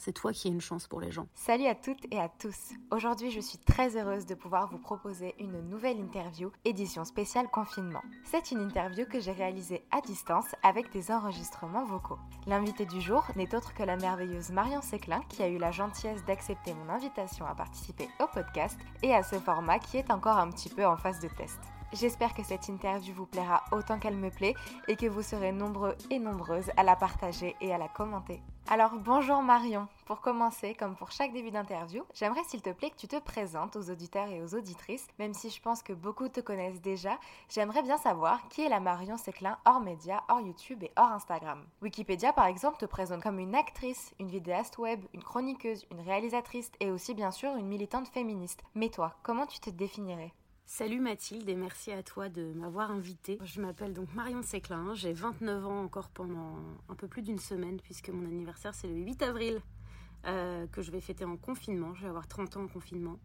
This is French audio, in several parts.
C'est toi qui as une chance pour les gens. Salut à toutes et à tous. Aujourd'hui, je suis très heureuse de pouvoir vous proposer une nouvelle interview édition spéciale confinement. C'est une interview que j'ai réalisée à distance avec des enregistrements vocaux. L'invité du jour n'est autre que la merveilleuse Marion Séclin qui a eu la gentillesse d'accepter mon invitation à participer au podcast et à ce format qui est encore un petit peu en phase de test. J'espère que cette interview vous plaira autant qu'elle me plaît et que vous serez nombreux et nombreuses à la partager et à la commenter. Alors bonjour Marion. Pour commencer, comme pour chaque début d'interview, j'aimerais s'il te plaît que tu te présentes aux auditeurs et aux auditrices, même si je pense que beaucoup te connaissent déjà, j'aimerais bien savoir qui est la Marion Séclin hors média, hors YouTube et hors Instagram. Wikipédia par exemple te présente comme une actrice, une vidéaste web, une chroniqueuse, une réalisatrice et aussi bien sûr une militante féministe. Mais toi, comment tu te définirais? Salut Mathilde et merci à toi de m'avoir invitée. Je m'appelle donc Marion Séclin, j'ai 29 ans encore pendant un peu plus d'une semaine puisque mon anniversaire c'est le 8 avril euh, que je vais fêter en confinement. Je vais avoir 30 ans en confinement.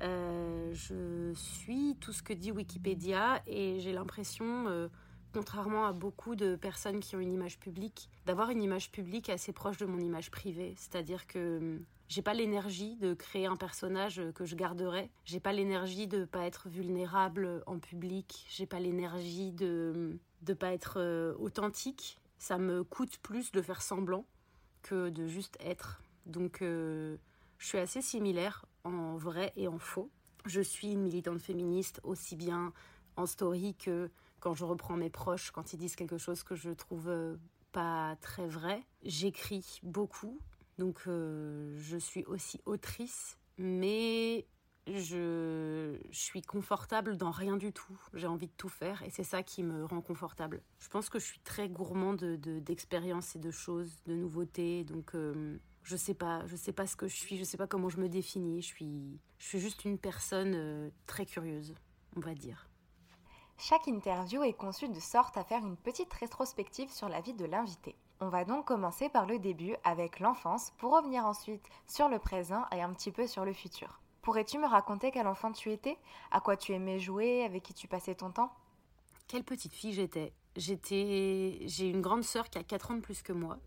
Euh, je suis tout ce que dit Wikipédia et j'ai l'impression, euh, contrairement à beaucoup de personnes qui ont une image publique, d'avoir une image publique assez proche de mon image privée. C'est-à-dire que j'ai pas l'énergie de créer un personnage que je garderai. J'ai pas l'énergie de pas être vulnérable en public. J'ai pas l'énergie de de pas être euh, authentique. Ça me coûte plus de faire semblant que de juste être. Donc euh, je suis assez similaire en vrai et en faux. Je suis une militante féministe aussi bien en story que quand je reprends mes proches quand ils disent quelque chose que je trouve euh, pas très vrai. J'écris beaucoup, donc euh, je suis aussi autrice, mais je, suis confortable dans rien du tout. J'ai envie de tout faire et c'est ça qui me rend confortable. Je pense que je suis très gourmand de, d'expériences et de choses, de nouveautés. Donc euh, je sais pas, je sais pas ce que je suis, je sais pas comment je me définis. Je suis, je suis juste une personne très curieuse, on va dire. Chaque interview est conçue de sorte à faire une petite rétrospective sur la vie de l'invité. On va donc commencer par le début avec l'enfance pour revenir ensuite sur le présent et un petit peu sur le futur. Pourrais-tu me raconter quel enfant tu étais? À quoi tu aimais jouer? Avec qui tu passais ton temps? Quelle petite fille j'étais J'étais j'ai une grande sœur qui a 4 ans de plus que moi.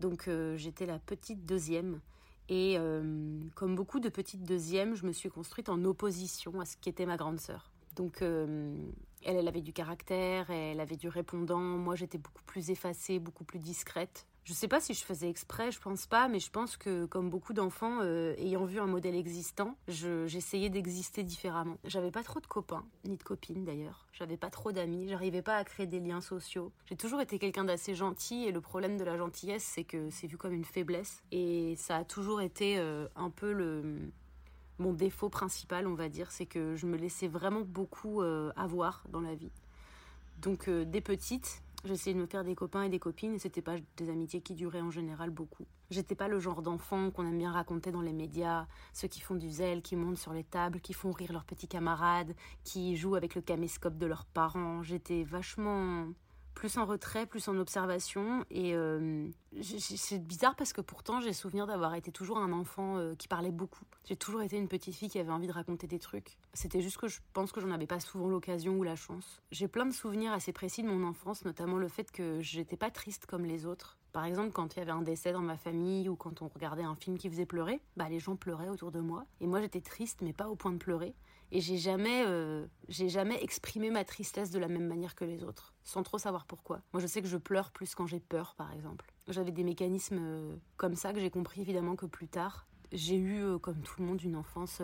Donc euh, j'étais la petite deuxième et euh, comme beaucoup de petites deuxièmes, je me suis construite en opposition à ce qu'était ma grande sœur. Donc euh, elle, avait du caractère, elle avait du répondant. Moi, j'étais beaucoup plus effacée, beaucoup plus discrète. Je sais pas si je faisais exprès, je pense pas, mais je pense que comme beaucoup d'enfants, euh, ayant vu un modèle existant, j'essayais d'exister différemment. J'avais pas trop de copains, ni de copines d'ailleurs. J'avais pas trop d'amis, j'arrivais pas à créer des liens sociaux. J'ai toujours été quelqu'un d'assez gentil et le problème de la gentillesse, c'est que c'est vu comme une faiblesse et ça a toujours été euh, un peu le mon défaut principal, on va dire, c'est que je me laissais vraiment beaucoup euh, avoir dans la vie. Donc, euh, des petites, j'essayais de me faire des copains et des copines, et c'était pas des amitiés qui duraient en général beaucoup. J'étais pas le genre d'enfant qu'on aime bien raconter dans les médias, ceux qui font du zèle, qui montent sur les tables, qui font rire leurs petits camarades, qui jouent avec le caméscope de leurs parents. J'étais vachement plus en retrait, plus en observation. Et euh, c'est bizarre parce que pourtant j'ai souvenir d'avoir été toujours un enfant euh, qui parlait beaucoup. J'ai toujours été une petite fille qui avait envie de raconter des trucs. C'était juste que je pense que j'en avais pas souvent l'occasion ou la chance. J'ai plein de souvenirs assez précis de mon enfance, notamment le fait que j'étais pas triste comme les autres. Par exemple, quand il y avait un décès dans ma famille ou quand on regardait un film qui faisait pleurer, bah les gens pleuraient autour de moi. Et moi j'étais triste mais pas au point de pleurer. Et j'ai jamais, euh, j'ai jamais exprimé ma tristesse de la même manière que les autres, sans trop savoir pourquoi. Moi, je sais que je pleure plus quand j'ai peur, par exemple. J'avais des mécanismes euh, comme ça que j'ai compris évidemment que plus tard. J'ai eu, euh, comme tout le monde, une enfance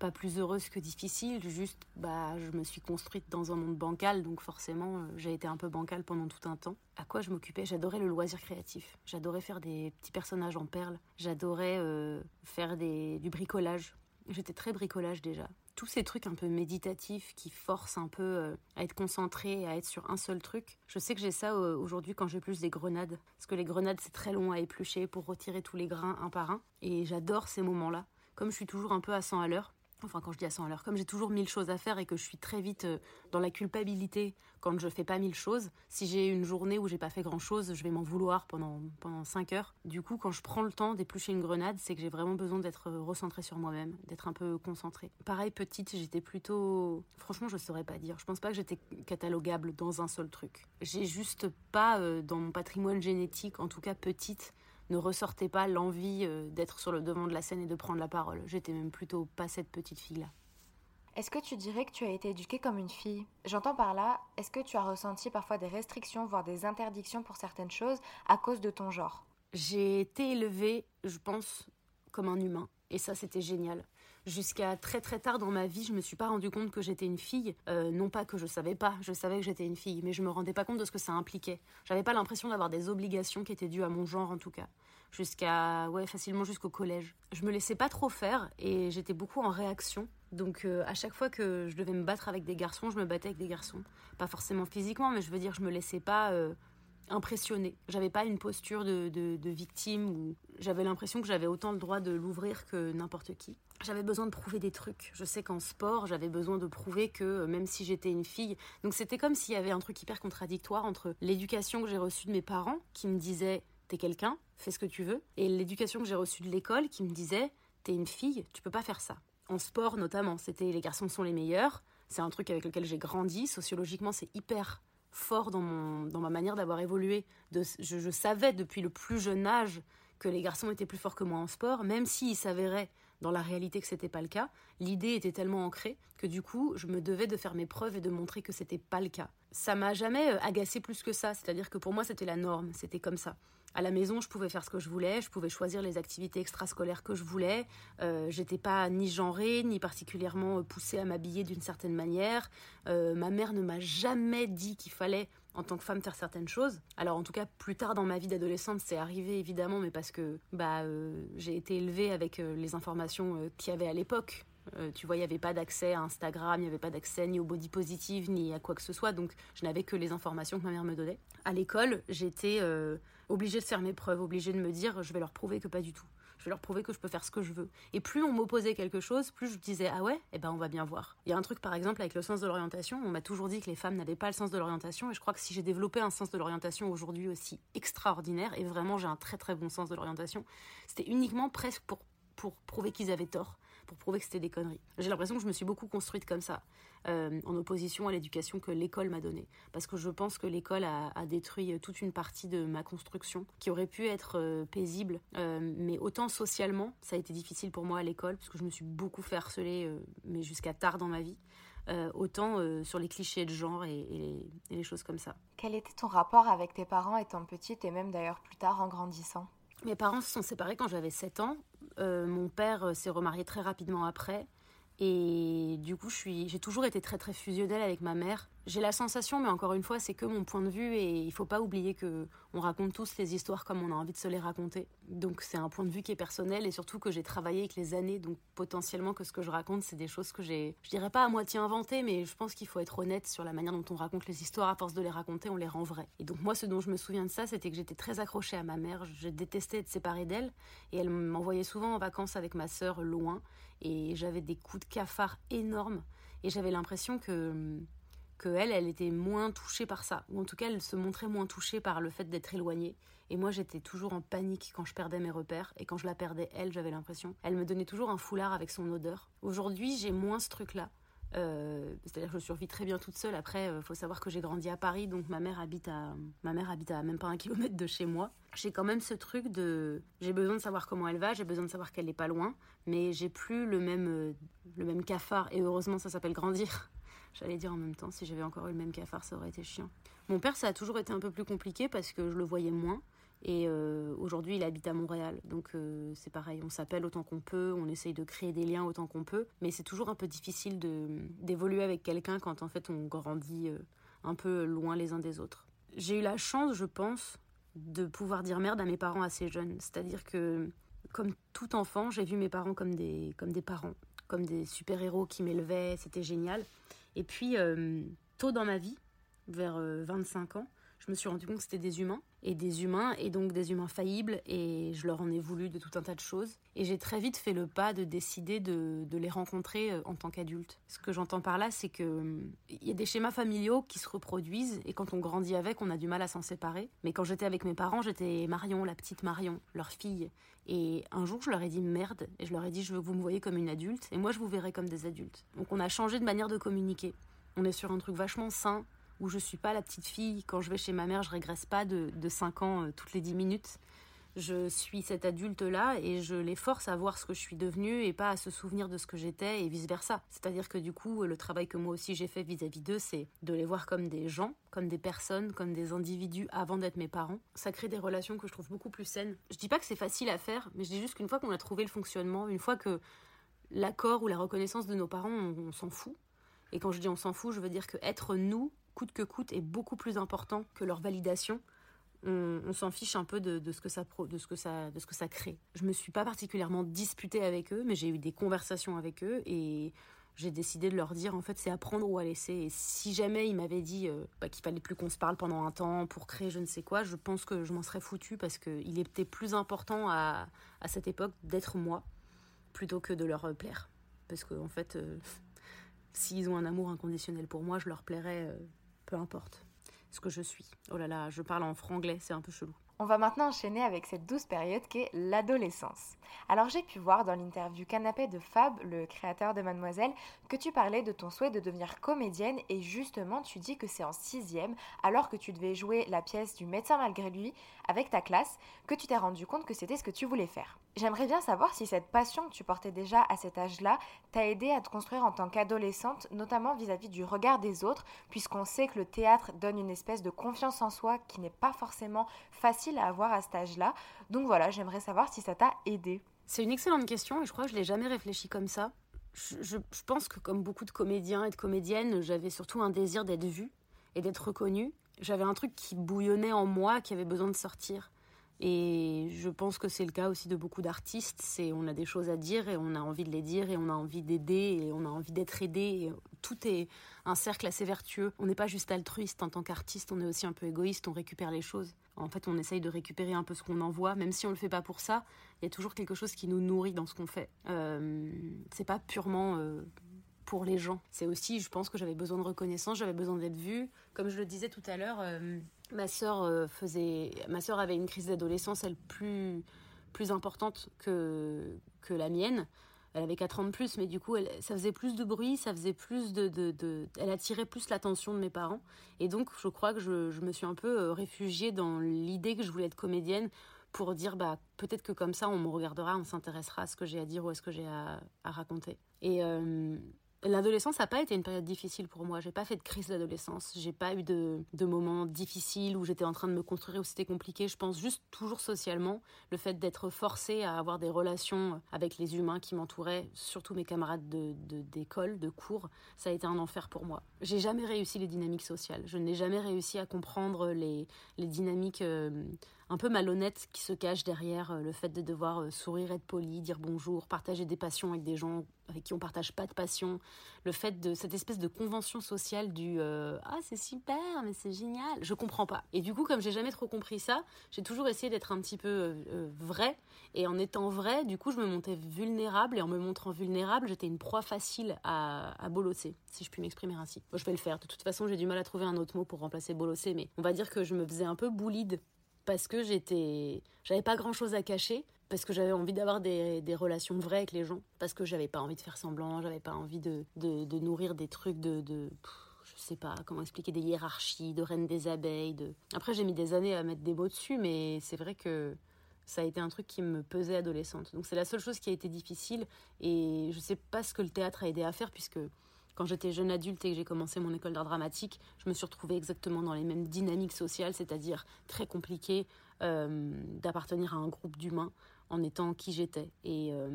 pas plus heureuse que difficile. Juste, bah, je me suis construite dans un monde bancal, donc forcément, j'ai été un peu bancale pendant tout un temps. À quoi je m'occupais? J'adorais le loisir créatif. J'adorais faire des petits personnages en perles. J'adorais faire des, du bricolage. J'étais très bricolage déjà tous ces trucs un peu méditatifs qui forcent un peu euh, à être concentré, à être sur un seul truc. Je sais que j'ai ça euh, aujourd'hui quand j'épluche des grenades, parce que les grenades c'est très long à éplucher pour retirer tous les grains un par un, et j'adore ces moments-là. Comme je suis toujours un peu à 100 à l'heure, Enfin, quand je dis à 100 à l'heure, comme j'ai toujours mille choses à faire et que je suis très vite euh, dans la culpabilité quand je fais pas mille choses, si j'ai une journée où j'ai pas fait grand chose, je vais m'en vouloir pendant, pendant 5 heures. Du coup, quand je prends le temps d'éplucher une grenade, c'est que j'ai vraiment besoin d'être euh, recentrée sur moi-même, d'être un peu concentrée. Pareil, petite, j'étais plutôt. Franchement, je saurais pas dire. Je pense pas que j'étais catalogable dans un seul truc. J'ai juste pas, euh, dans mon patrimoine génétique, en tout cas petite, ne ressortait pas l'envie euh, d'être sur le devant de la scène et de prendre la parole. J'étais même plutôt pas cette petite fille-là. Est-ce que tu dirais que tu as été éduquée comme une fille? J'entends par là, est-ce que tu as ressenti parfois des restrictions, voire des interdictions pour certaines choses à cause de ton genre? J'ai été élevée, je pense, comme un humain. Et ça, c'était génial. Jusqu'à très très tard dans ma vie, je me suis pas rendu compte que j'étais une fille. Euh, non pas que je savais pas, je savais que j'étais une fille, mais je me rendais pas compte de ce que ça impliquait. J'avais pas l'impression d'avoir des obligations qui étaient dues à mon genre en tout cas. Jusqu'à ouais facilement jusqu'au collège. Je me laissais pas trop faire et j'étais beaucoup en réaction. Donc euh, à chaque fois que je devais me battre avec des garçons, je me battais avec des garçons. Pas forcément physiquement, mais je veux dire, je me laissais pas euh, impressionnée. J'avais pas une posture de, victime ou j'avais l'impression que j'avais autant le droit de l'ouvrir que n'importe qui. J'avais besoin de prouver des trucs. Je sais qu'en sport, j'avais besoin de prouver que euh, même si j'étais une fille, donc c'était comme s'il y avait un truc hyper contradictoire entre l'éducation que j'ai reçue de mes parents qui me disaient t'es quelqu'un, fais ce que tu veux, et l'éducation que j'ai reçue de l'école qui me disait t'es une fille, tu peux pas faire ça. En sport notamment, c'était les garçons sont les meilleurs. C'est un truc avec lequel j'ai grandi. Sociologiquement, c'est hyper fort dans, mon, dans ma manière d'avoir évolué. De, je, savais depuis le plus jeune âge que les garçons étaient plus forts que moi en sport, même s'il s'avérait dans la réalité que c'était pas le cas. L'idée était tellement ancrée que du coup, je me devais de faire mes preuves et de montrer que c'était pas le cas. Ça m'a jamais euh, agacé plus que ça, c'est-à-dire que pour moi c'était la norme, c'était comme ça. À la maison, je pouvais faire ce que je voulais, je pouvais choisir les activités extrascolaires que je voulais. Euh, j'étais pas ni genrée, ni particulièrement euh, poussée à m'habiller d'une certaine manière. Euh, ma mère ne m'a jamais dit qu'il fallait, en tant que femme, faire certaines choses. Alors, en tout cas, plus tard dans ma vie d'adolescente, c'est arrivé évidemment, mais parce que bah, j'ai été élevée avec les informations qu'il y avait à l'époque. Tu vois, il n'y avait pas d'accès à Instagram, il n'y avait pas d'accès ni au body positive, ni à quoi que ce soit, donc je n'avais que les informations que ma mère me donnait. À l'école, j'étais obligée de faire mes preuves, obligée de me dire je vais leur prouver que pas du tout. Je vais leur prouver que je peux faire ce que je veux. Et plus on m'opposait quelque chose, plus je disais ah ouais, eh ben on va bien voir. Il y a un truc par exemple avec le sens de l'orientation, on m'a toujours dit que les femmes n'avaient pas le sens de l'orientation et je crois que si j'ai développé un sens de l'orientation aujourd'hui aussi extraordinaire et vraiment j'ai un très très bon sens de l'orientation, c'était uniquement presque pour pour prouver qu'ils avaient tort pour prouver que c'était des conneries. J'ai l'impression que je me suis beaucoup construite comme ça, euh, en opposition à l'éducation que l'école m'a donnée. Parce que je pense que l'école a, détruit toute une partie de ma construction, qui aurait pu être euh, paisible. Euh, mais autant socialement, ça a été difficile pour moi à l'école, parce que je me suis beaucoup fait harceler, mais jusqu'à tard dans ma vie. autant sur les clichés de genre et, et, les, choses comme ça. Quel était ton rapport avec tes parents étant petite et même d'ailleurs plus tard en grandissant? Mes parents se sont séparés quand j'avais 7 ans. Euh, mon père euh, s'est remarié très rapidement après. Et du coup, j'ai toujours été très très fusionnelle avec ma mère. J'ai la sensation, mais encore une fois, c'est que mon point de vue et il faut pas oublier que on raconte tous les histoires comme on a envie de se les raconter. Donc c'est un point de vue qui est personnel et surtout que j'ai travaillé avec les années, donc potentiellement que ce que je raconte, c'est des choses que j'ai, je dirais pas à moitié inventées, mais je pense qu'il faut être honnête sur la manière dont on raconte les histoires. À force de les raconter, on les rend vraies. Et donc moi, ce dont je me souviens de ça, c'était que j'étais très accrochée à ma mère. Je détestais être séparée d'elle et elle m'envoyait souvent en vacances avec ma sœur loin et j'avais des coups de cafard énormes et j'avais l'impression que que elle, elle était moins touchée par ça, ou en tout cas elle se montrait moins touchée par le fait d'être éloignée. Et moi j'étais toujours en panique quand je perdais mes repères, et quand je la perdais elle, j'avais l'impression. Elle me donnait toujours un foulard avec son odeur. Aujourd'hui j'ai moins ce truc-là. Euh, c'est-à-dire que je survis très bien toute seule. Après, il faut savoir que j'ai grandi à Paris, donc ma mère habite à ma mère habite à même pas un kilomètre de chez moi. J'ai quand même ce truc de j'ai besoin de savoir comment elle va, j'ai besoin de savoir qu'elle n'est pas loin, mais j'ai plus le même le même cafard. Et heureusement, ça s'appelle grandir. J'allais dire en même temps, si j'avais encore eu le même cafard, ça aurait été chiant. Mon père, ça a toujours été un peu plus compliqué parce que je le voyais moins. Et euh, aujourd'hui, il habite à Montréal. Donc euh, c'est pareil, on s'appelle autant qu'on peut, on essaye de créer des liens autant qu'on peut. Mais c'est toujours un peu difficile d'évoluer avec quelqu'un quand en fait on grandit euh, un peu loin les uns des autres. J'ai eu la chance, je pense, de pouvoir dire merde à mes parents assez jeunes. C'est-à-dire que, comme tout enfant, j'ai vu mes parents comme des, comme des parents, comme des super-héros qui m'élevaient, c'était génial. Et puis, tôt dans ma vie, vers 25 ans, je me suis rendu compte que c'était des humains et des humains et donc des humains faillibles et je leur en ai voulu de tout un tas de choses et j'ai très vite fait le pas de décider de, les rencontrer euh, en tant qu'adultes. Ce que j'entends par là c'est que il y a des schémas familiaux qui se reproduisent et quand on grandit avec on a du mal à s'en séparer mais quand j'étais avec mes parents j'étais Marion la petite Marion leur fille et un jour je leur ai dit merde et je leur ai dit je veux que vous me voyez comme une adulte et moi je vous verrai comme des adultes. Donc on a changé de manière de communiquer. On est sur un truc vachement sain, où je suis pas la petite fille. Quand je vais chez ma mère, je régresse pas de, de 5 ans euh, toutes les 10 minutes. Je suis cette adulte-là et je les force à voir ce que je suis devenue et pas à se souvenir de ce que j'étais et vice-versa. C'est-à-dire que du coup, le travail que moi aussi j'ai fait vis-à-vis d'eux, c'est de les voir comme des gens, comme des personnes, comme des individus avant d'être mes parents. Ça crée des relations que je trouve beaucoup plus saines. Je dis pas que c'est facile à faire, mais je dis juste qu'une fois qu'on a trouvé le fonctionnement, une fois que l'accord ou la reconnaissance de nos parents, on, s'en fout. Et quand je dis on s'en fout, je veux dire que être nous, coûte que coûte est beaucoup plus important que leur validation. On, s'en fiche un peu de, ce que ça de ce que ça de ce que ça crée. Je me suis pas particulièrement disputée avec eux, mais j'ai eu des conversations avec eux et j'ai décidé de leur dire en fait c'est à prendre ou à laisser. Et si jamais ils m'avaient dit euh, bah, qu'il fallait plus qu'on se parle pendant un temps pour créer je ne sais quoi, je pense que je m'en serais foutu parce qu'il était plus important à, à cette époque d'être moi plutôt que de leur plaire. Parce qu'en en fait, euh, s'ils ont un amour inconditionnel pour moi, je leur plairais euh, peu importe ce que je suis. Oh là là, je parle en franglais, c'est un peu chelou. On va maintenant enchaîner avec cette douce période qui est l'adolescence. Alors j'ai pu voir dans l'interview Canapé de Fab, le créateur de Mademoiselle, que tu parlais de ton souhait de devenir comédienne et justement tu dis que c'est en sixième, alors que tu devais jouer la pièce du médecin malgré lui avec ta classe, que tu t'es rendu compte que c'était ce que tu voulais faire. J'aimerais bien savoir si cette passion que tu portais déjà à cet âge-là t'a aidé à te construire en tant qu'adolescente, notamment vis-à-vis du regard des autres, puisqu'on sait que le théâtre donne une espèce de confiance en soi qui n'est pas forcément facile à avoir à cet âge-là. Donc voilà, j'aimerais savoir si ça t'a aidé. C'est une excellente question et je crois que je l'ai jamais réfléchi comme ça. Je, pense que comme beaucoup de comédiens et de comédiennes, j'avais surtout un désir d'être vue et d'être reconnue. J'avais un truc qui bouillonnait en moi, qui avait besoin de sortir. Et je pense que c'est le cas aussi de beaucoup d'artistes. C'est on a des choses à dire et on a envie de les dire et on a envie d'aider et on a envie d'être aidé. tout est un cercle assez vertueux. On n'est pas juste altruiste en tant qu'artiste, on est aussi un peu égoïste. On récupère les choses. En fait, on essaye de récupérer un peu ce qu'on envoie, même si on le fait pas pour ça. Il y a toujours quelque chose qui nous nourrit dans ce qu'on fait. Euh, c'est pas purement euh, pour les gens. C'est aussi, je pense que j'avais besoin de reconnaissance, j'avais besoin d'être vue. Comme je le disais tout à l'heure, euh, ma sœur euh, faisait, ma sœur avait une crise d'adolescence, elle plus plus importante que que la mienne. Elle avait 4 ans de plus, mais du coup, elle, ça faisait plus de bruit, ça faisait plus de, de, de elle attirait plus l'attention de mes parents. Et donc, je crois que je, je me suis un peu euh, réfugiée dans l'idée que je voulais être comédienne pour dire bah peut-être que comme ça on me regardera, on s'intéressera à ce que j'ai à dire ou à ce que j'ai à, raconter. Et L'adolescence n'a pas été une période difficile pour moi. J'ai pas fait de crise d'adolescence. J'ai pas eu de, moments difficiles où j'étais en train de me construire où c'était compliqué. Je pense juste toujours socialement, le fait d'être forcé à avoir des relations avec les humains qui m'entouraient, surtout mes camarades de d'école, de, cours, ça a été un enfer pour moi. J'ai jamais réussi les dynamiques sociales. Je n'ai jamais réussi à comprendre les, les dynamiques euh, un peu malhonnêtes qui se cachent derrière euh, le fait de devoir euh, sourire, être poli, dire bonjour, partager des passions avec des gens avec qui on partage pas de passion, le fait de cette espèce de convention sociale du euh, ah c'est super mais c'est génial, je comprends pas. Et du coup comme j'ai jamais trop compris ça, j'ai toujours essayé d'être un petit peu vrai et en étant vrai, du coup je me montais vulnérable et en me montrant vulnérable, j'étais une proie facile à, à bolosser, si je puis m'exprimer ainsi. je vais le faire. De toute façon, j'ai du mal à trouver un autre mot pour remplacer bolosser, mais on va dire que je me faisais un peu boulide parce que j'étais j'avais pas grand chose à cacher parce que j'avais envie d'avoir des, relations vraies avec les gens, parce que j'avais pas envie de faire semblant, j'avais pas envie de, nourrir des trucs de, de je sais pas comment expliquer, des hiérarchies, de reine des abeilles. De... Après, j'ai mis des années à mettre des mots dessus, mais c'est vrai que ça a été un truc qui me pesait adolescente. Donc c'est la seule chose qui a été difficile, et je sais pas ce que le théâtre a aidé à faire, puisque quand j'étais jeune adulte et que j'ai commencé mon école d'art dramatique, je me suis retrouvée exactement dans les mêmes dynamiques sociales, c'est-à-dire très compliqué euh, d'appartenir à un groupe d'humains en étant qui j'étais. Et euh,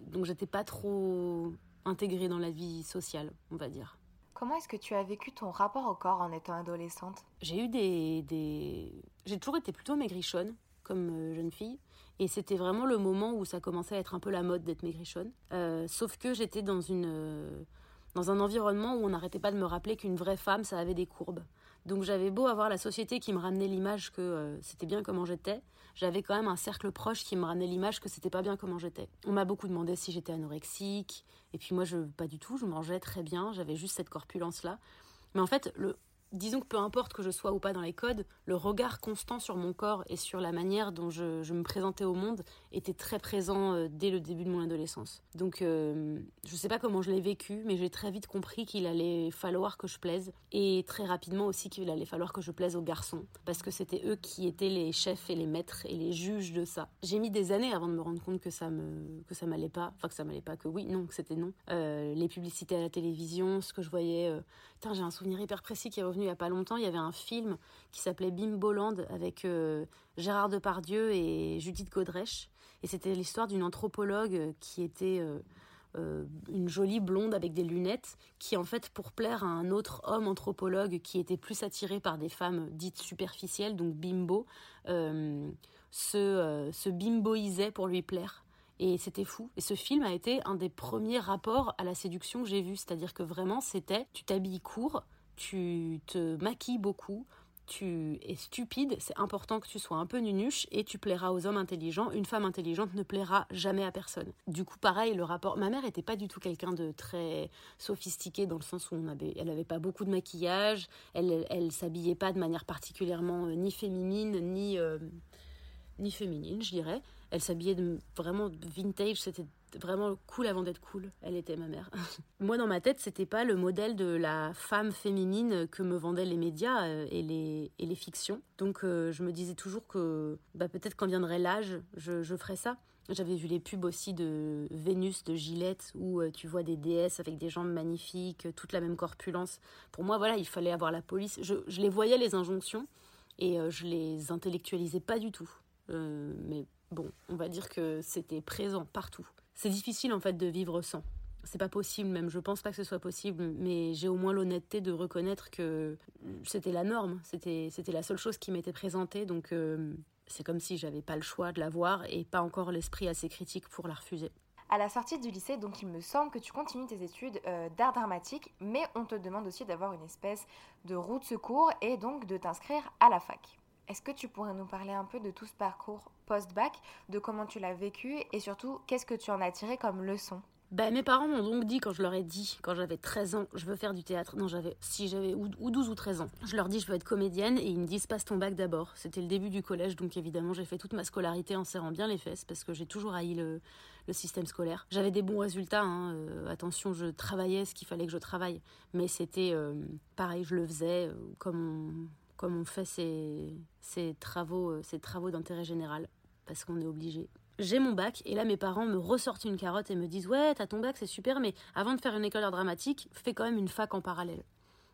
donc j'étais pas trop intégrée dans la vie sociale, on va dire. Comment est-ce que tu as vécu ton rapport au corps en étant adolescente? J'ai eu des, des... J'ai toujours été plutôt maigrichonne comme euh, jeune fille. Et c'était vraiment le moment où ça commençait à être un peu la mode d'être maigrichonne. Euh, sauf que j'étais dans une dans un environnement où on n'arrêtait pas de me rappeler qu'une vraie femme, ça avait des courbes. Donc j'avais beau avoir la société qui me ramenait l'image que euh, c'était bien comment j'étais, j'avais quand même un cercle proche qui me ramenait l'image que c'était pas bien comment j'étais. On m'a beaucoup demandé si j'étais anorexique, et puis moi je pas du tout, je mangeais très bien, j'avais juste cette corpulence là. Mais en fait, le, disons que peu importe que je sois ou pas dans les codes, le regard constant sur mon corps et sur la manière dont je, me présentais au monde était très présent euh, dès le début de mon adolescence. Donc euh, je sais pas comment je l'ai vécu, mais j'ai très vite compris qu'il allait falloir que je plaise et très rapidement aussi qu'il allait falloir que je plaise aux garçons parce que c'était eux qui étaient les chefs et les maîtres et les juges de ça. J'ai mis des années avant de me rendre compte que ça me que ça m'allait pas, enfin que ça m'allait pas, que oui, non, que c'était non. Euh, les publicités à la télévision, ce que je voyais, j'ai un souvenir hyper précis qui est revenu il y a pas longtemps, il y avait un film qui s'appelait Bimboland avec euh, Gérard Depardieu et Judith Godrèche. Et c'était l'histoire d'une anthropologue qui était euh, euh, une jolie blonde avec des lunettes, qui en fait, pour plaire à un autre homme anthropologue qui était plus attiré par des femmes dites superficielles, donc bimbo, se, se bimboisait pour lui plaire. Et c'était fou. Et ce film a été un des premiers rapports à la séduction que j'ai vu. C'est-à-dire que vraiment, c'était tu t'habilles court, tu te maquilles beaucoup, tu es stupide, c'est important que tu sois un peu nunuche et tu plairas aux hommes intelligents. Une femme intelligente ne plaira jamais à personne. Du coup, pareil, le rapport. Ma mère n'était pas du tout quelqu'un de très sophistiqué dans le sens où avait, elle n'avait pas beaucoup de maquillage, elle, elle s'habillait pas de manière particulièrement euh, ni féminine ni euh, ni féminine, je dirais. Elle s'habillait vraiment vintage, c'était vraiment cool avant d'être cool. Elle était ma mère. Moi, dans ma tête, c'était pas le modèle de la femme féminine que me vendaient les médias euh, et les, et les fictions. Donc, euh, je me disais toujours que bah, peut-être quand viendrait l'âge, je, ferais ça. J'avais vu les pubs aussi de Vénus, de Gillette, où euh, tu vois des déesses avec des jambes magnifiques, toute la même corpulence. Pour moi, voilà, il fallait avoir la police. Je, je les voyais, les injonctions, et je les intellectualisais pas du tout. Mais bon, on va dire que c'était présent partout. C'est difficile en fait de vivre sans. C'est pas possible, même je pense pas que ce soit possible, mais j'ai au moins l'honnêteté de reconnaître que c'était la norme, c'était c'était la seule chose qui m'était présentée, donc euh, c'est comme si j'avais pas le choix de la voir et pas encore l'esprit assez critique pour la refuser. À la sortie du lycée, donc il me semble que tu continues tes études euh, d'art dramatique, mais on te demande aussi d'avoir une espèce de roue de secours et donc de t'inscrire à la fac. Est-ce que tu pourrais nous parler un peu de tout ce parcours post-bac, de comment tu l'as vécu et surtout qu'est-ce que tu en as tiré comme leçon? Ben, mes parents m'ont donc dit, quand je leur ai dit, quand j'avais 13 ans, je veux faire du théâtre. Non, j'avais, si j'avais, ou, 12 ou 13 ans. Je leur dis, je veux être comédienne, et ils me disent, passe ton bac d'abord. C'était le début du collège, donc évidemment, j'ai fait toute ma scolarité en serrant bien les fesses, parce que j'ai toujours haï le, le système scolaire. J'avais des bons résultats, hein, euh, attention, je travaillais ce qu'il fallait que je travaille. Mais c'était euh, pareil, je le faisais euh, comme comme on fait ces, travaux, euh, ces travaux d'intérêt général, parce qu'on est obligé. J'ai mon bac, et là mes parents me ressortent une carotte et me disent Ouais, t'as ton bac, c'est super, mais avant de faire une école d'art dramatique, fais quand même une fac en parallèle.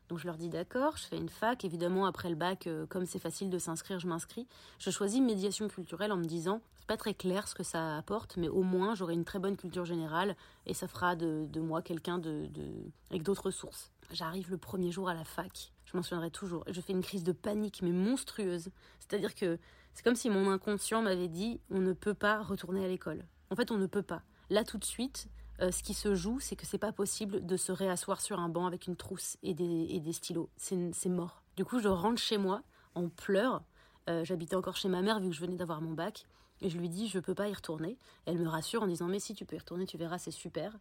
Donc je leur dis d'accord, je fais une fac, évidemment après le bac, euh, comme c'est facile de s'inscrire, je m'inscris. Je choisis médiation culturelle en me disant, c'est pas très clair ce que ça apporte, mais au moins j'aurai une très bonne culture générale et ça fera de, moi quelqu'un de, de, avec d'autres ressources. J'arrive le premier jour à la fac, je m'en souviendrai toujours. Je fais une crise de panique, mais monstrueuse. C'est-à-dire que c'est comme si mon inconscient m'avait dit on ne peut pas retourner à l'école. En fait, on ne peut pas. Là, tout de suite, euh, ce qui se joue, c'est que c'est pas possible de se réasseoir sur un banc avec une trousse et des, stylos. C'est mort. Du coup, je rentre chez moi en pleurs. Euh, j'habitais encore chez ma mère vu que je venais d'avoir mon bac. Et je lui dis, je peux pas y retourner. Elle me rassure en disant, mais si tu peux y retourner, tu verras, c'est super.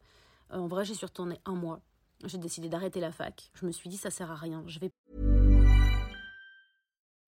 Euh, en vrai, j'y suis retournée un mois. J'ai décidé d'arrêter la fac. Je me suis dit, ça sert à rien. Je vais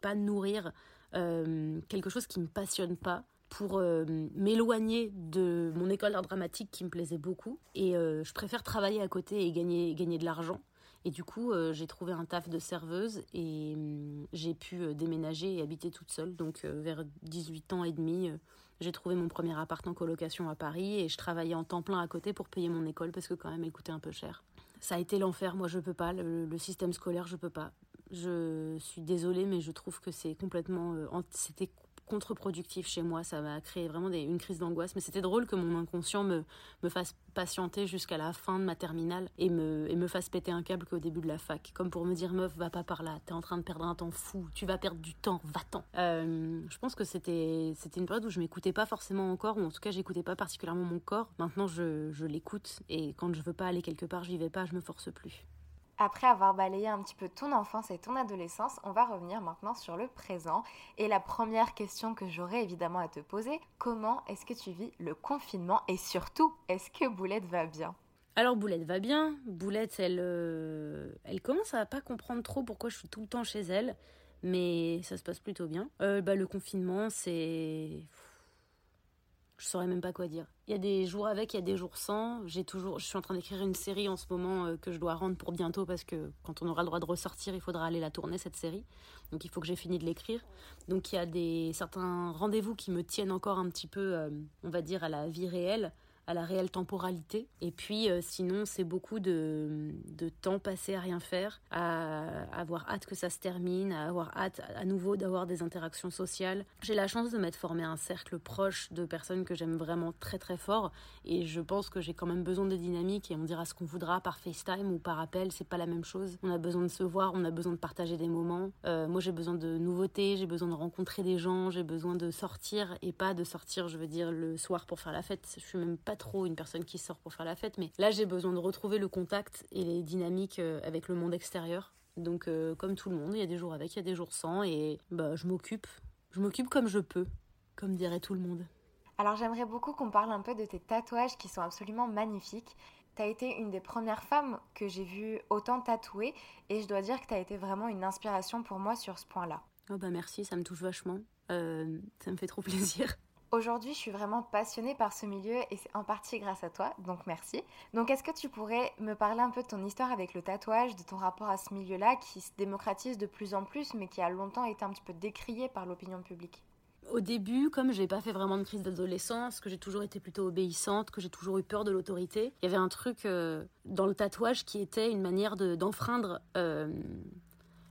Pas nourrir euh, quelque chose qui me passionne pas pour euh, m'éloigner de mon école d'art dramatique qui me plaisait beaucoup. Et euh, je préfère travailler à côté et gagner, gagner de l'argent. Et du coup j'ai trouvé un taf de serveuse et j'ai pu déménager et habiter toute seule. Donc vers 18 ans et demi j'ai trouvé mon premier appart en colocation à Paris et je travaillais en temps plein à côté pour payer mon école parce que quand même elle coûtait un peu cher. Ça a été l'enfer, moi je peux pas, le, le système scolaire je peux pas. Je suis désolée, mais je trouve que c'est complètement. euh, c'était contre-productif chez moi. Ça m'a créé vraiment une crise d'angoisse. Mais c'était drôle que mon inconscient me, me fasse patienter jusqu'à la fin de ma terminale et me, et me fasse péter un câble qu'au début de la fac. Comme pour me dire, meuf, va pas par là. T'es en train de perdre un temps fou. Tu vas perdre du temps. Va-t'en. Euh, je pense que c'était c'était une période où je m'écoutais pas forcément encore, ou en tout cas, j'écoutais pas particulièrement mon corps. Maintenant, je, je l'écoute. Et quand je veux pas aller quelque part, j'y vais pas. Je me force plus. Après avoir balayé un petit peu ton enfance et ton adolescence, on va revenir maintenant sur le présent. Et la première question que j'aurais évidemment à te poser, comment est-ce que tu vis le confinement et surtout, est-ce que Boulette va bien? Alors Boulette va bien. Boulette, elle, euh, elle commence à pas comprendre trop pourquoi je suis tout le temps chez elle, mais ça se passe plutôt bien. Euh, bah, le confinement, c'est, je saurais même pas quoi dire. Il y a des jours avec, il y a des jours sans. J'ai toujours, je suis en train d'écrire une série en ce moment euh, que je dois rendre pour bientôt parce que quand on aura le droit de ressortir, il faudra aller la tourner cette série. Donc il faut que j'ai fini de l'écrire. Donc il y a des certains rendez-vous qui me tiennent encore un petit peu, euh, on va dire, à la vie réelle à la réelle temporalité. Et puis euh, sinon, c'est beaucoup de, de temps passé à rien faire, à avoir hâte que ça se termine, à avoir hâte à nouveau d'avoir des interactions sociales. J'ai la chance de m'être formé un cercle proche de personnes que j'aime vraiment très très fort. Et je pense que j'ai quand même besoin de dynamique et on dira ce qu'on voudra par FaceTime ou par appel, c'est pas la même chose. On a besoin de se voir, on a besoin de partager des moments. Euh, moi j'ai besoin de nouveautés, j'ai besoin de rencontrer des gens, j'ai besoin de sortir et pas de sortir, je veux dire, le soir pour faire la fête. Je suis même pas trop une personne qui sort pour faire la fête, mais là j'ai besoin de retrouver le contact et les dynamiques euh, avec le monde extérieur. Donc euh, comme tout le monde, il y a des jours avec, il y a des jours sans et bah je m'occupe. Je m'occupe comme je peux, comme dirait tout le monde. Alors j'aimerais beaucoup qu'on parle un peu de tes tatouages qui sont absolument magnifiques. Tu as été une des premières femmes que j'ai vues autant tatouer et je dois dire que tu as été vraiment une inspiration pour moi sur ce point-là. Oh bah merci, ça me touche vachement. Euh, ça me fait trop plaisir. Aujourd'hui, je suis vraiment passionnée par ce milieu et c'est en partie grâce à toi, donc merci. Donc est-ce que tu pourrais me parler un peu de ton histoire avec le tatouage, de ton rapport à ce milieu-là qui se démocratise de plus en plus mais qui a longtemps été un petit peu décrié par l'opinion publique? Au début, comme j'ai pas fait vraiment de crise d'adolescence, que j'ai toujours été plutôt obéissante, que j'ai toujours eu peur de l'autorité, il y avait un truc euh, dans le tatouage qui était une manière de- d'enfreindre euh,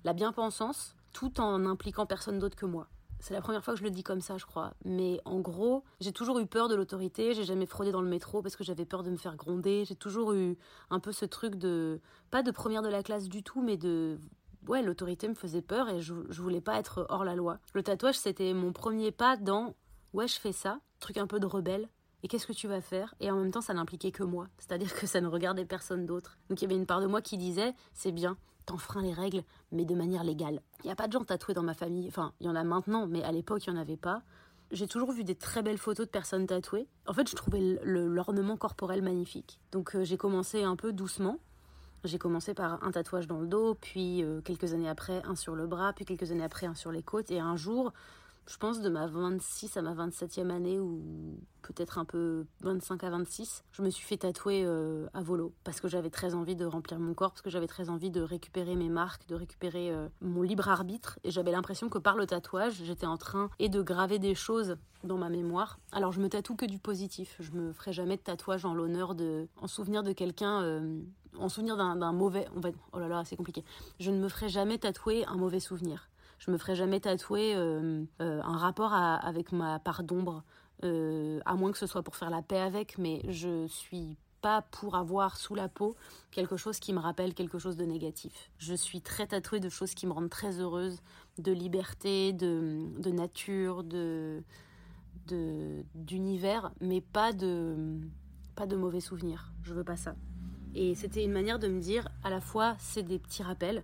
la bien-pensance tout en impliquant personne d'autre que moi. C'est la première fois que je le dis comme ça, je crois. Mais en gros, j'ai toujours eu peur de l'autorité. J'ai jamais fraudé dans le métro parce que j'avais peur de me faire gronder. J'ai toujours eu un peu ce truc de. Pas de première de la classe du tout, mais de. Ouais, l'autorité me faisait peur et je, je voulais pas être hors la loi. Le tatouage, c'était mon premier pas dans. Ouais, je fais ça. Truc un peu de rebelle et qu'est-ce que tu vas faire? Et en même temps, ça n'impliquait que moi, c'est-à-dire que ça ne regardait personne d'autre. Donc il y avait une part de moi qui disait, c'est bien, t'enfreins les règles, mais de manière légale. Il n'y a pas de gens tatoués dans ma famille, enfin, il y en a maintenant, mais à l'époque, il n'y en avait pas. J'ai toujours vu des très belles photos de personnes tatouées. En fait, je trouvais l'ornement corporel magnifique. Donc euh, j'ai commencé un peu doucement. J'ai commencé par un tatouage dans le dos, puis euh, quelques années après un sur le bras, puis quelques années après un sur les côtes. Et un jour, je pense de ma 26 à ma 27e année ou peut-être un peu 25 à 26, je me suis fait tatouer euh, à volo parce que j'avais très envie de remplir mon corps, parce que j'avais très envie de récupérer mes marques, de récupérer euh, mon libre arbitre et j'avais l'impression que par le tatouage, j'étais en train et de graver des choses dans ma mémoire. Alors je me tatoue que du positif, je me ferai jamais de tatouage en l'honneur de en souvenir de quelqu'un euh, en souvenir d'un mauvais on va oh là là, c'est compliqué. Je ne me ferai jamais tatouer un mauvais souvenir je me ferai jamais tatouer euh, euh, un rapport avec ma part d'ombre, euh, à moins que ce soit pour faire la paix avec, mais je suis pas pour avoir sous la peau quelque chose qui me rappelle quelque chose de négatif. Je suis très tatouée de choses qui me rendent très heureuse, de liberté, de, nature, de d'univers, mais pas de pas de mauvais souvenirs. Je veux pas ça. Et c'était une manière de me dire, à la fois, c'est des petits rappels,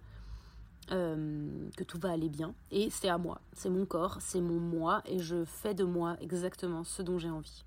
euh, que tout va aller bien. Et c'est à moi, c'est mon corps, c'est mon moi, et je fais de moi exactement ce dont j'ai envie.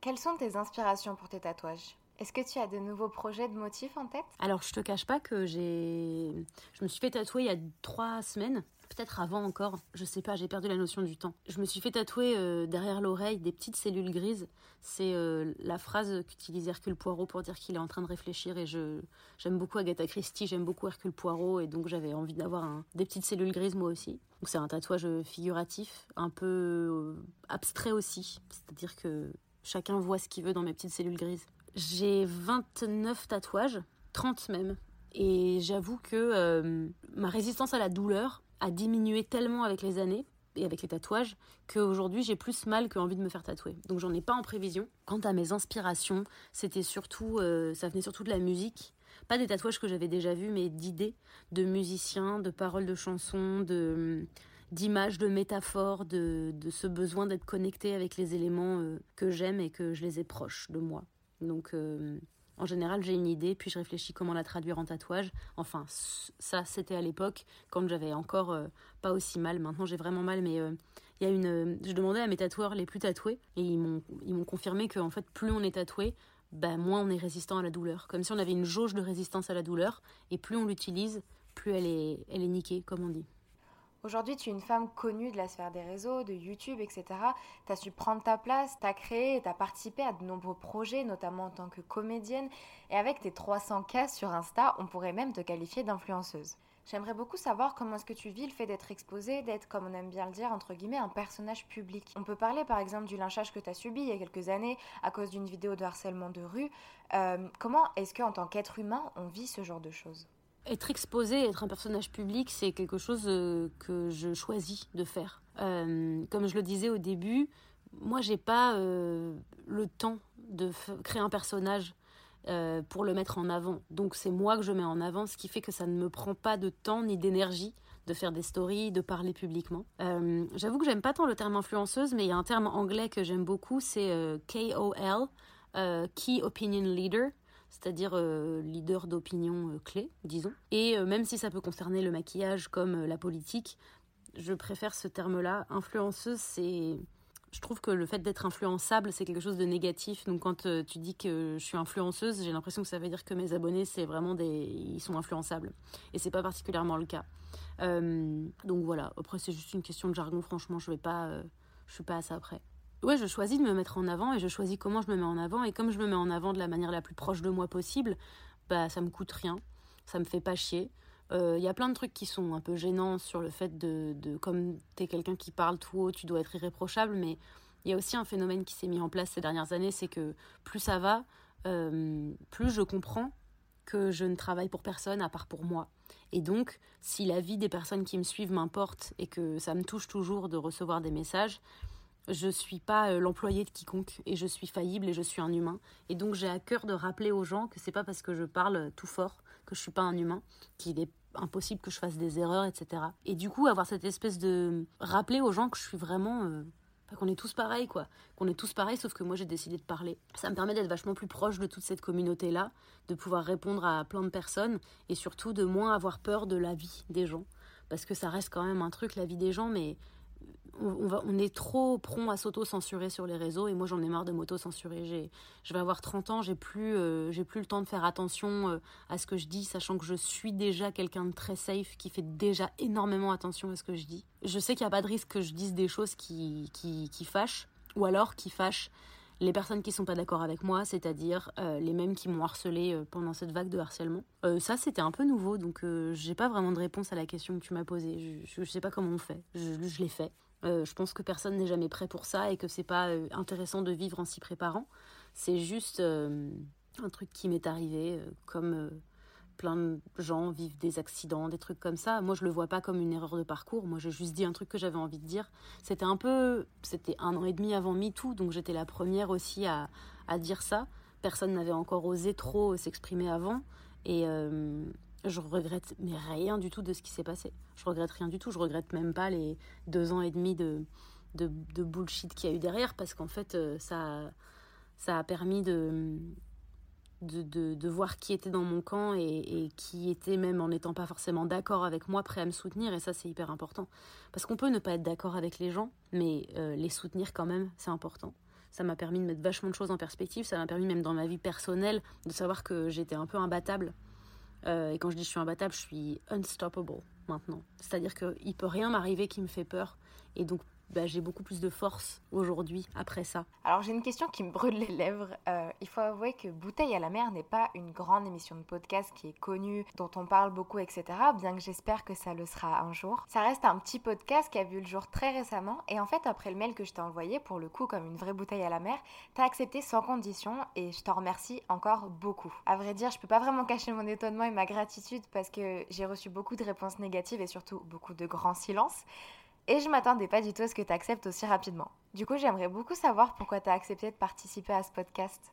Quelles sont tes inspirations pour tes tatouages? Est-ce que tu as de nouveaux projets de motifs en tête? Alors, je te cache pas que j'ai. Je me suis fait tatouer il y a trois semaines peut-être avant encore, je sais pas, j'ai perdu la notion du temps. Je me suis fait tatouer euh, derrière l'oreille des petites cellules grises. C'est euh, la phrase qu'utilise Hercule Poirot pour dire qu'il est en train de réfléchir et je j'aime beaucoup Agatha Christie, j'aime beaucoup Hercule Poirot et donc j'avais envie d'avoir des petites cellules grises moi aussi. Donc c'est un tatouage figuratif, un peu euh, abstrait aussi, c'est-à-dire que chacun voit ce qu'il veut dans mes petites cellules grises. J'ai 29 tatouages, 30 même. Et j'avoue que ma résistance à la douleur a diminué tellement avec les années et avec les tatouages qu'aujourd'hui j'ai plus mal qu'envie de me faire tatouer. Donc j'en ai pas en prévision. Quant à mes inspirations, c'était surtout, euh, ça venait surtout de la musique. Pas des tatouages que j'avais déjà vus, mais d'idées de musiciens, de paroles de chansons, de d'images, de métaphores, de, de ce besoin d'être connecté avec les éléments euh, que j'aime et que je les ai proches de moi. Donc euh, en général, j'ai une idée, puis je réfléchis comment la traduire en tatouage. Enfin, ça, c'était à l'époque, quand j'avais encore euh, pas aussi mal. Maintenant, j'ai vraiment mal, mais euh, il y a une. je demandais à mes tatoueurs les plus tatoués, et ils m'ont, confirmé qu'en fait, plus on est tatoué, bah, moins on est résistant à la douleur. Comme si on avait une jauge de résistance à la douleur, et plus on l'utilise, plus elle est, elle est niquée, comme on dit. Aujourd'hui, tu es une femme connue de la sphère des réseaux, de YouTube, etc. Tu as su prendre ta place, tu as créé, tu as participé à de nombreux projets, notamment en tant que comédienne. Et avec tes 300 cas sur Insta, on pourrait même te qualifier d'influenceuse. J'aimerais beaucoup savoir comment est-ce que tu vis le fait d'être exposée, d'être, comme on aime bien le dire, entre guillemets, un personnage public. On peut parler par exemple du lynchage que tu as subi il y a quelques années à cause d'une vidéo de harcèlement de rue. Euh, comment est-ce qu'en tant qu'être humain, on vit ce genre de choses? Être exposé, être un personnage public, c'est quelque chose euh, que je choisis de faire. Euh, comme je le disais au début, moi j'ai pas euh, le temps de créer un personnage pour le mettre en avant. Donc c'est moi que je mets en avant, ce qui fait que ça ne me prend pas de temps ni d'énergie de faire des stories, de parler publiquement. J'avoue que j'aime pas tant le terme influenceuse, mais il y a un terme anglais que j'aime beaucoup, c'est KOL, Key Opinion Leader c'est-à-dire euh, leader d'opinion euh, clé, disons. Et euh, même si ça peut concerner le maquillage comme la politique, je préfère ce terme-là. Influenceuse, c'est... Je trouve que le fait d'être influençable, c'est quelque chose de négatif. Donc quand tu dis que je suis influenceuse, j'ai l'impression que ça veut dire que mes abonnés, c'est vraiment des... Ils sont influençables. Et c'est pas particulièrement le cas. donc voilà, après c'est juste une question de jargon, franchement, je vais pas... je suis pas à ça après ouais, je choisis de me mettre en avant et je choisis comment je me mets en avant. Et comme je me mets en avant de la manière la plus proche de moi possible, bah ça me coûte rien, ça me fait pas chier. Il euh, y a plein de trucs qui sont un peu gênants sur le fait de, de comme t'es quelqu'un qui parle tout haut, tu dois être irréprochable, mais il y a aussi un phénomène qui s'est mis en place ces dernières années, c'est que plus ça va, euh, plus je comprends que je ne travaille pour personne à part pour moi. Et donc, si la vie des personnes qui me suivent m'importe et que ça me touche toujours de recevoir des messages, je suis pas euh, l'employé de quiconque et je suis faillible et je suis un humain. Et donc j'ai à cœur de rappeler aux gens que c'est pas parce que je parle tout fort que je suis pas un humain, qu'il est impossible que je fasse des erreurs, etc. Et du coup, avoir cette espèce de rappeler aux gens que je suis vraiment euh, qu'on est tous pareils, quoi. Qu'on est tous pareils, sauf que moi j'ai décidé de parler. Ça me permet d'être vachement plus proche de toute cette communauté-là, de pouvoir répondre à plein de personnes et surtout de moins avoir peur de la vie des gens. Parce que ça reste quand même un truc, la vie des gens, mais on, est trop prompt à s'auto-censurer sur les réseaux et moi j'en ai marre de m'auto-censurer. Je vais avoir 30 ans, j'ai plus, euh, plus le temps de faire attention euh, à ce que je dis, sachant que je suis déjà quelqu'un de très safe qui fait déjà énormément attention à ce que je dis. Je sais qu'il n'y a pas de risque que je dise des choses qui, qui, qui fâchent ou alors qui fâchent les personnes qui sont pas d'accord avec moi, c'est-à-dire euh, les mêmes qui m'ont harcelé pendant cette vague de harcèlement. ça, c'était un peu nouveau, donc j'ai pas vraiment de réponse à la question que tu m'as posée. Je, je, sais pas comment on fait. Je l'ai fait. Euh, je pense que personne n'est jamais prêt pour ça et que c'est pas euh, intéressant de vivre en s'y préparant. C'est juste euh, un truc qui m'est arrivé, comme plein de gens vivent des accidents, des trucs comme ça. Moi, je le vois pas comme une erreur de parcours. Moi, j'ai juste dit un truc que j'avais envie de dire. C'était un peu, c'était un an et demi avant MeToo, donc j'étais la première aussi à, à dire ça. Personne n'avait encore osé trop s'exprimer avant. Et, je regrette mais rien du tout de ce qui s'est passé. Je regrette rien du tout. Je regrette même pas les deux ans et demi de, de, bullshit qu'il y a eu derrière parce qu'en fait, euh, ça, ça a permis de, de, de, voir qui était dans mon camp et, qui était, même en n'étant pas forcément d'accord avec moi, prêt à me soutenir. Et ça, c'est hyper important. Parce qu'on peut ne pas être d'accord avec les gens, mais euh, les soutenir quand même, c'est important. Ça m'a permis de mettre vachement de choses en perspective. Ça m'a permis, même dans ma vie personnelle, de savoir que j'étais un peu imbattable euh, et quand je dis je suis imbattable, je suis unstoppable maintenant. C'est-à-dire qu'il peut rien m'arriver qui me fait peur. Et donc bah, j'ai beaucoup plus de force aujourd'hui après ça. Alors j'ai une question qui me brûle les lèvres. Euh, il faut avouer que Bouteille à la mer n'est pas une grande émission de podcast qui est connue, dont on parle beaucoup, etc. Bien que j'espère que ça le sera un jour. Ça reste un petit podcast qui a vu le jour très récemment. Et en fait, après le mail que je t'ai envoyé, pour le coup, comme une vraie bouteille à la mer, t'as accepté sans condition et je t'en remercie encore beaucoup. À vrai dire, je peux pas vraiment cacher mon étonnement et ma gratitude parce que j'ai reçu beaucoup de réponses négatives et surtout beaucoup de grands silences. Et je m'attendais pas du tout à ce que tu acceptes aussi rapidement. Du coup, j'aimerais beaucoup savoir pourquoi tu as accepté de participer à ce podcast.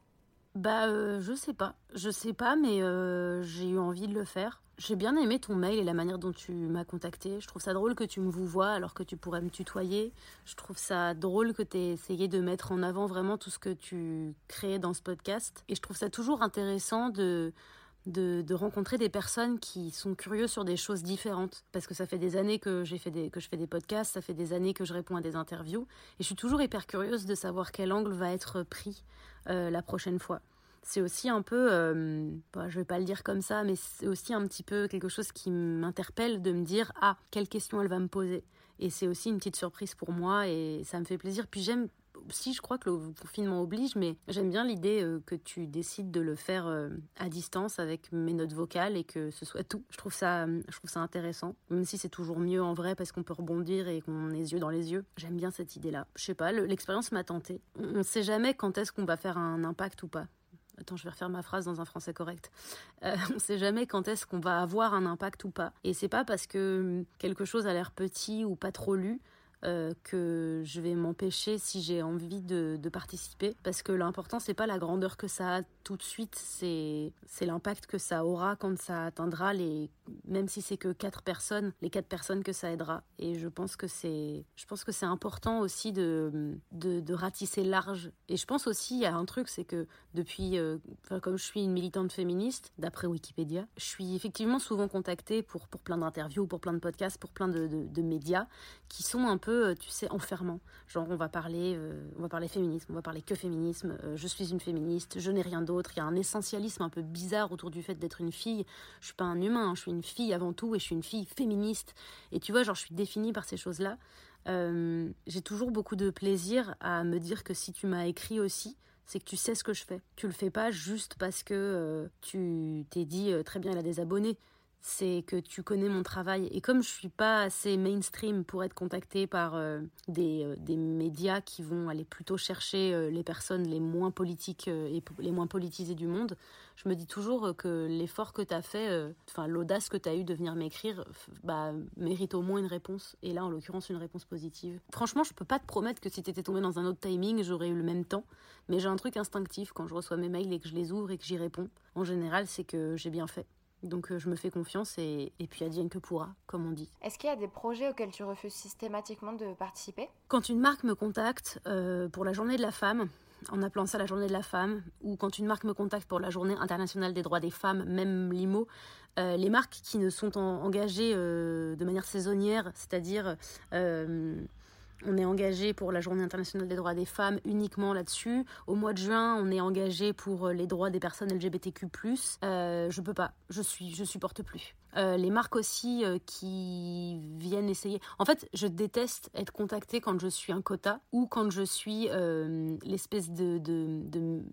Bah, euh, je sais pas. Je sais pas, mais euh, j'ai eu envie de le faire. J'ai bien aimé ton mail et la manière dont tu m'as contacté. Je trouve ça drôle que tu me vois alors que tu pourrais me tutoyer. Je trouve ça drôle que tu aies essayé de mettre en avant vraiment tout ce que tu crées dans ce podcast. Et je trouve ça toujours intéressant de de, rencontrer des personnes qui sont curieuses sur des choses différentes. Parce que ça fait des années que, j'ai fait des, que je fais des podcasts, ça fait des années que je réponds à des interviews. Et je suis toujours hyper curieuse de savoir quel angle va être pris euh, la prochaine fois. C'est aussi un peu, euh, bah, je vais pas le dire comme ça, mais c'est aussi un petit peu quelque chose qui m'interpelle de me dire ah quelle question elle va me poser. Et c'est aussi une petite surprise pour moi et ça me fait plaisir. Puis j'aime si je crois que le confinement oblige, mais j'aime bien l'idée euh, que tu décides de le faire euh, à distance avec mes notes vocales et que ce soit tout. Je trouve ça, euh, je trouve ça intéressant, même si c'est toujours mieux en vrai parce qu'on peut rebondir et qu'on est yeux dans les yeux. J'aime bien cette idée-là. Je sais pas, l'expérience m'a tenté. On ne sait jamais quand est-ce qu'on va faire un impact ou pas. Attends, je vais refaire ma phrase dans un français correct. On ne sait jamais quand est-ce qu'on va avoir un impact ou pas. Et c'est pas parce que quelque chose a l'air petit ou pas trop lu euh, que je vais m'empêcher si j'ai envie de, participer. Parce que l'important c'est pas la grandeur que ça a tout de suite c'est c'est l'impact que ça aura quand ça atteindra les même si c'est que quatre personnes les quatre personnes que ça aidera et je pense que c'est je pense que c'est important aussi de, de, ratisser large et je pense aussi il y a un truc c'est que depuis euh, comme je suis une militante féministe d'après Wikipédia je suis effectivement souvent contactée pour pour plein d'interviews pour plein de podcasts pour plein de, de médias qui sont un peu euh, tu sais, enfermant. Genre, on va parler, euh, on va parler féminisme, on va parler que féminisme. Euh, je suis une féministe, je n'ai rien d'autre. Il y a un essentialisme un peu bizarre autour du fait d'être une fille. Je suis pas un humain, je suis une fille avant tout et je suis une fille féministe. Et tu vois, genre, je suis définie par ces choses-là. j'ai toujours beaucoup de plaisir à me dire que si tu m'as écrit aussi, c'est que tu sais ce que je fais. Tu le fais pas juste parce que tu t'es dit très bien, elle a des abonnés c'est que tu connais mon travail. Et comme je suis pas assez mainstream pour être contactée par euh, des, euh, des, médias qui vont aller plutôt chercher euh, les personnes les moins politiques et les moins politisées du monde, je me dis toujours que l'effort que tu as fait, enfin l'audace que tu as eu de venir m'écrire, bah, mérite au moins une réponse. Et là, en l'occurrence, une réponse positive. Franchement, je peux pas te promettre que si tu étais tombé dans un autre timing, j'aurais eu le même temps. Mais j'ai un truc instinctif quand je reçois mes mails et que je les ouvre et que j'y réponds. En général, c'est que j'ai bien fait. Donc euh, je me fais confiance et, et puis adienne que pourra, comme on dit. Est-ce qu'il y a des projets auxquels tu refuses systématiquement de participer? Quand une marque me contacte euh, pour la journée de la femme, en appelant ça la journée de la femme, ou quand une marque me contacte pour la journée internationale des droits des femmes, même l'IMO, euh, les marques qui ne sont engagées de manière saisonnière, c'est-à-dire on est engagé pour la Journée internationale des droits des femmes uniquement là-dessus. Au mois de juin, on est engagé pour euh, les droits des personnes LGBTQ+. Euh, je peux pas, je suis, je supporte plus. Euh, les marques aussi euh, qui viennent essayer. En fait, je déteste être contactée quand je suis un quota ou quand je suis l'espèce de,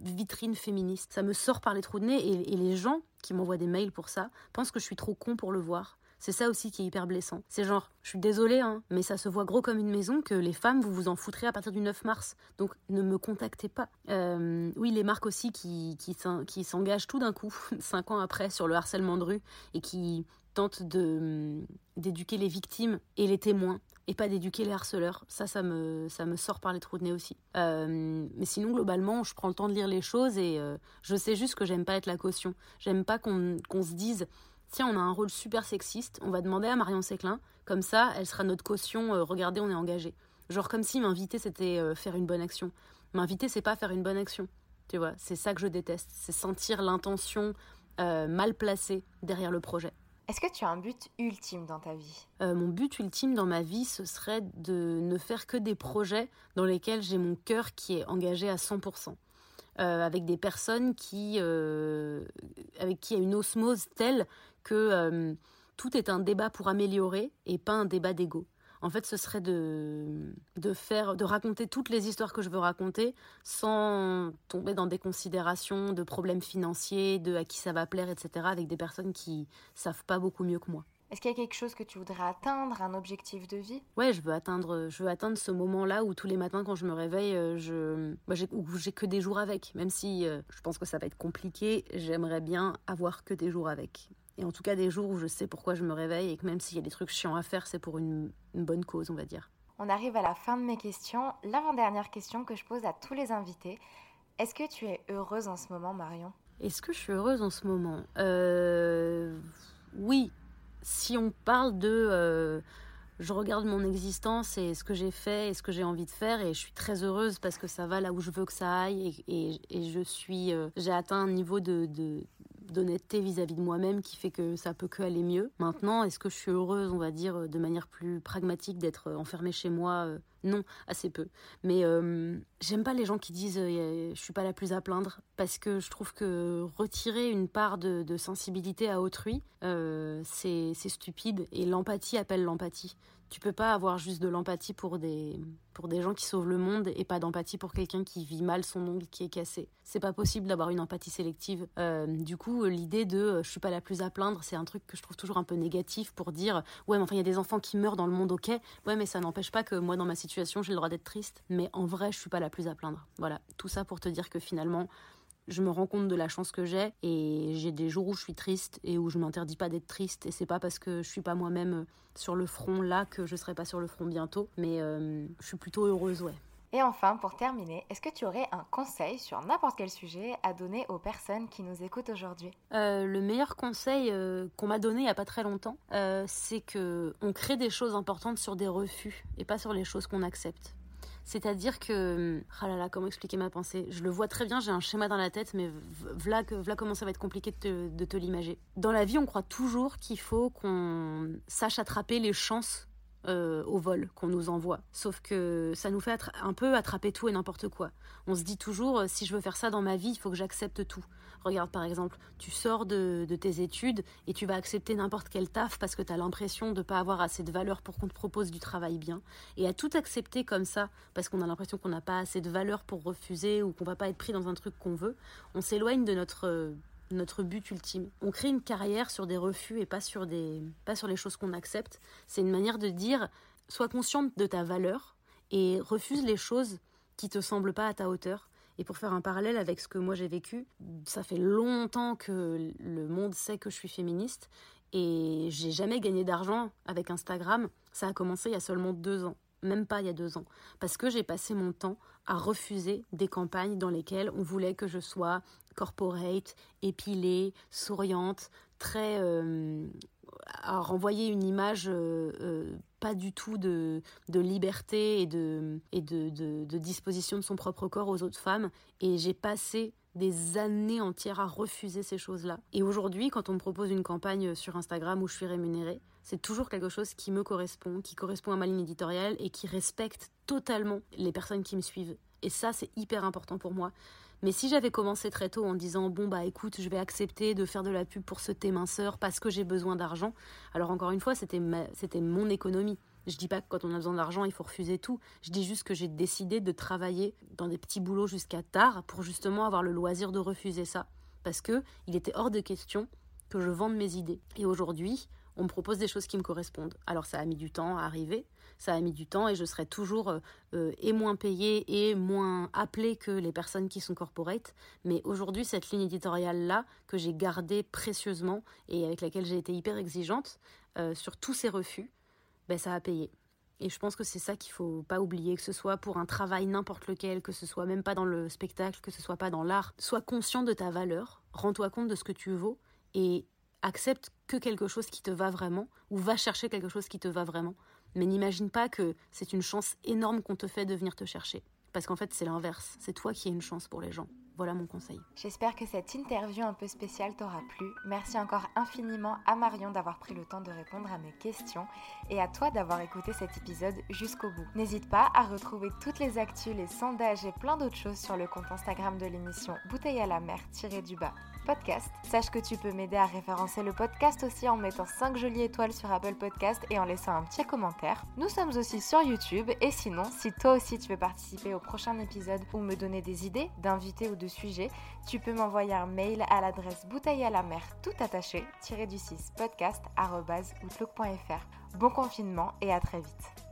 vitrine féministe. Ça me sort par les trous de nez et, et les gens qui m'envoient des mails pour ça pensent que je suis trop con pour le voir. C'est ça aussi qui est hyper blessant. C'est genre, je suis désolée, hein, mais ça se voit gros comme une maison que les femmes, vous vous en foutrez à partir du 9 mars. Donc ne me contactez pas. Euh, oui, les marques aussi qui, qui s'engagent tout d'un coup, cinq ans après, sur le harcèlement de rue et qui tentent de, d'éduquer les victimes et les témoins et pas d'éduquer les harceleurs. Ça, ça me, ça me sort par les trous de nez aussi. Euh, mais sinon, globalement, je prends le temps de lire les choses et euh, je sais juste que j'aime pas être la caution. J'aime pas qu'on, qu'on se dise tiens, on a un rôle super sexiste, on va demander à Marion Séclin, comme ça, elle sera notre caution, euh, regardez, on est engagé. Genre comme si m'inviter, c'était euh, faire une bonne action. M'inviter, c'est pas faire une bonne action. Tu vois, c'est ça que je déteste, c'est sentir l'intention euh, mal placée derrière le projet. Est-ce que tu as un but ultime dans ta vie? Mon but ultime dans ma vie, ce serait de ne faire que des projets dans lesquels j'ai mon cœur qui est engagé à 100%. Euh, avec des personnes qui, euh, avec qui il y a une osmose telle que euh, tout est un débat pour améliorer et pas un débat d'ego. En fait, ce serait de, de faire, de raconter toutes les histoires que je veux raconter sans tomber dans des considérations de problèmes financiers, de à qui ça va plaire, etc. avec des personnes qui savent pas beaucoup mieux que moi. Est-ce qu'il y a quelque chose que tu voudrais atteindre, un objectif de vie? Ouais, je veux atteindre, je veux atteindre ce moment-là où tous les matins quand je me réveille, euh, je, bah, j'ai, j'ai que des jours avec. Même si euh, je pense que ça va être compliqué, j'aimerais bien avoir que des jours avec. Et en tout cas des jours où je sais pourquoi je me réveille et que même s'il y a des trucs chiants à faire, c'est pour une, une bonne cause, on va dire. On arrive à la fin de mes questions. L'avant-dernière question que je pose à tous les invités. Est-ce que tu es heureuse en ce moment, Marion? Est-ce que je suis heureuse en ce moment? Euh... Oui, si on parle de euh, je regarde mon existence et ce que j'ai fait et ce que j'ai envie de faire et je suis très heureuse parce que ça va là où je veux que ça aille et, euh, j'ai atteint un niveau de, d'honnêteté vis-à-vis de moi-même qui fait que ça peut que aller mieux. Maintenant, est-ce que je suis heureuse, on va dire, de manière plus pragmatique d'être enfermée chez moi euh, Non, assez peu. Mais euh, j'aime pas les gens qui disent euh, je suis pas la plus à plaindre parce que je trouve que retirer une part de, de sensibilité à autrui, c'est stupide et l'empathie appelle l'empathie. Tu peux pas avoir juste de l'empathie pour des, pour des gens qui sauvent le monde et pas d'empathie pour quelqu'un qui vit mal son ongle qui est cassé. C'est pas possible d'avoir une empathie sélective. Euh, du coup, l'idée de euh, je suis pas la plus à plaindre, c'est un truc que je trouve toujours un peu négatif pour dire ouais, mais enfin, il y a des enfants qui meurent dans le monde, ok. Ouais, mais ça n'empêche pas que moi, dans ma situation, j'ai le droit d'être triste. Mais en vrai, je suis pas la plus à plaindre. Voilà. Tout ça pour te dire que finalement, je me rends compte de la chance que j'ai et j'ai des jours où je suis triste et où je m'interdis pas d'être triste et c'est pas parce que je suis pas moi-même euh, sur le front là que je serai pas sur le front bientôt mais euh, je suis plutôt heureuse ouais. Et enfin, pour terminer, est-ce que tu aurais un conseil sur n'importe quel sujet à donner aux personnes qui nous écoutent aujourd'hui? Euh, Le meilleur conseil qu'on m'a donné il n'y a pas très longtemps, c'est que on crée des choses importantes sur des refus et pas sur les choses qu'on accepte. C'est-à-dire que, ah là là, comment expliquer ma pensée? Je le vois très bien, j'ai un schéma dans la tête, mais voilà, comment ça va être compliqué de te, de te l'imager. Dans la vie, on croit toujours qu'il faut qu'on sache attraper les chances euh, au vol qu'on nous envoie. Sauf que ça nous fait un peu attraper tout et n'importe quoi. On se dit toujours, euh, si je veux faire ça dans ma vie, il faut que j'accepte tout. Regarde par exemple, tu sors de, tes études et tu vas accepter n'importe quel taf parce que tu as l'impression de ne pas avoir assez de valeur pour qu'on te propose du travail bien. Et à tout accepter comme ça, parce qu'on a l'impression qu'on n'a pas assez de valeur pour refuser ou qu'on va pas être pris dans un truc qu'on veut, on s'éloigne de notre notre but ultime. On crée une carrière sur des refus et pas sur, des, pas sur les choses qu'on accepte. C'est une manière de dire sois consciente de ta valeur et refuse les choses qui te semblent pas à ta hauteur. Et pour faire un parallèle avec ce que moi j'ai vécu, ça fait longtemps que le monde sait que je suis féministe et j'ai jamais gagné d'argent avec Instagram. Ça a commencé il y a seulement deux ans, même pas il y a deux ans, parce que j'ai passé mon temps à refuser des campagnes dans lesquelles on voulait que je sois corporate, épilée, souriante, très euh, à renvoyer une image euh, euh, pas du tout de, de liberté et, de, et de, de, disposition de son propre corps aux autres femmes. Et j'ai passé des années entières à refuser ces choses-là. Et aujourd'hui, quand on me propose une campagne sur Instagram où je suis rémunérée, c'est toujours quelque chose qui me correspond, qui correspond à ma ligne éditoriale et qui respecte totalement les personnes qui me suivent. Et ça, c'est hyper important pour moi. Mais si j'avais commencé très tôt en disant bon bah écoute, je vais accepter de faire de la pub pour ce thé minceur parce que j'ai besoin d'argent, alors encore une fois, c'était c'était mon économie. Je dis pas que quand on a besoin d'argent, il faut refuser tout. Je dis juste que j'ai décidé de travailler dans des petits boulots jusqu'à tard pour justement avoir le loisir de refuser ça parce que il était hors de question que je vende mes idées. Et aujourd'hui, on me propose des choses qui me correspondent. Alors ça a mis du temps à arriver, ça a mis du temps et je serai toujours euh, euh, et moins payée et moins appelée que les personnes qui sont corporate. Mais aujourd'hui, cette ligne éditoriale-là, que j'ai gardée précieusement et avec laquelle j'ai été hyper exigeante euh, sur tous ces refus, ben, ça a payé. Et je pense que c'est ça qu'il faut pas oublier, que ce soit pour un travail n'importe lequel, que ce soit même pas dans le spectacle, que ce soit pas dans l'art. Sois conscient de ta valeur, rends-toi compte de ce que tu vaux et accepte que quelque chose qui te va vraiment ou va chercher quelque chose qui te va vraiment. Mais n'imagine pas que c'est une chance énorme qu'on te fait de venir te chercher. Parce qu'en fait, c'est l'inverse. C'est toi qui es une chance pour les gens. Voilà mon conseil. J'espère que cette interview un peu spéciale t'aura plu. Merci encore infiniment à Marion d'avoir pris le temps de répondre à mes questions et à toi d'avoir écouté cet épisode jusqu'au bout. N'hésite pas à retrouver toutes les actus, les sondages et plein d'autres choses sur le compte Instagram de l'émission Bouteille à la mer du bas podcast. Sache que tu peux m'aider à référencer le podcast aussi en mettant 5 jolies étoiles sur Apple Podcast et en laissant un petit commentaire. Nous sommes aussi sur YouTube et sinon, si toi aussi tu veux participer au prochain épisode ou me donner des idées d'invités ou de sujets, tu peux m'envoyer un mail à l'adresse bouteille à la mer tout attaché, du 6 podcast Bon confinement et à très vite.